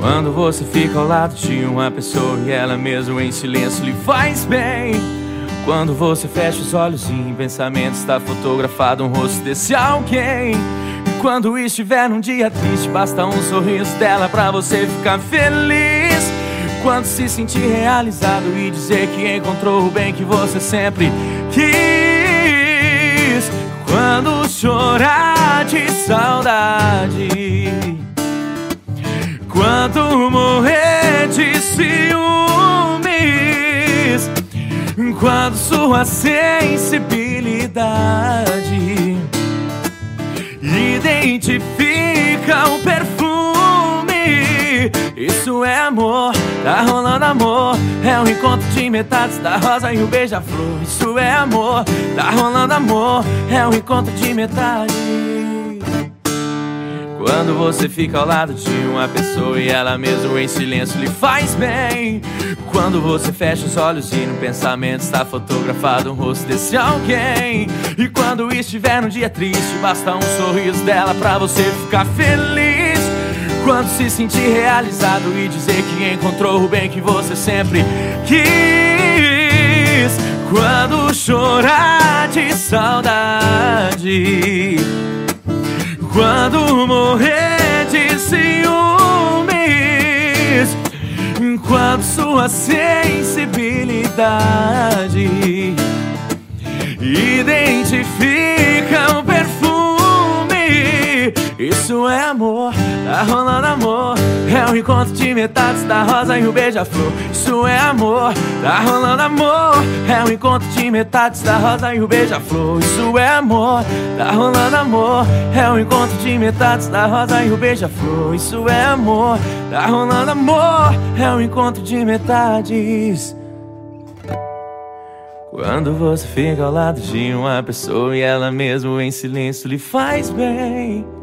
Quando você fica ao lado de uma pessoa e ela mesmo em silêncio lhe faz bem. Quando você fecha os olhos e em pensamento está fotografado um rosto desse alguém. E quando estiver num dia triste, basta um sorriso dela pra você ficar feliz. Quando se sentir realizado e dizer que encontrou o bem que você sempre quis. Quando chorar Quando morrer de ciúmes. Quando sua sensibilidade identifica o perfume. Isso é amor, tá rolando amor. É um encontro de metades da rosa e o beija-flor. Isso é amor, tá rolando amor. É um encontro de metades. Quando você fica ao lado de uma pessoa e ela mesmo em silêncio lhe faz bem. Quando você fecha os olhos e no pensamento está fotografado um rosto desse alguém. E quando estiver num dia triste, basta um sorriso dela pra você ficar feliz. Quando se sentir realizado e dizer que encontrou o bem que você sempre quis. Quando chorar de saudade. Morrer de ciúmes, quando sua sensibilidade Isso é amor, tá rolando amor. É um encontro de metades da rosa e o beija-flor. Isso é amor, tá rolando amor. É um encontro de metades da rosa e o beija-flor. Isso é amor, tá rolando amor. É um encontro de metades da rosa e o beija-flor. Isso é amor, tá rolando amor. É um encontro de metades. Quando você fica ao lado de uma pessoa e ela mesmo em silêncio lhe faz bem.